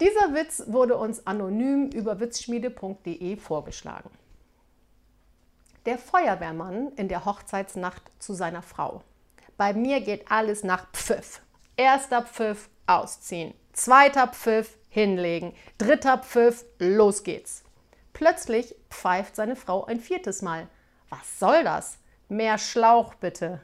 Dieser Witz wurde uns anonym über witzschmiede.de vorgeschlagen. Der Feuerwehrmann in der Hochzeitsnacht zu seiner Frau. Bei mir geht alles nach Pfiff. Erster Pfiff, ausziehen. Zweiter Pfiff, hinlegen. Dritter Pfiff, los geht's. Plötzlich pfeift seine Frau ein viertes Mal. Was soll das? Mehr Schlauch bitte.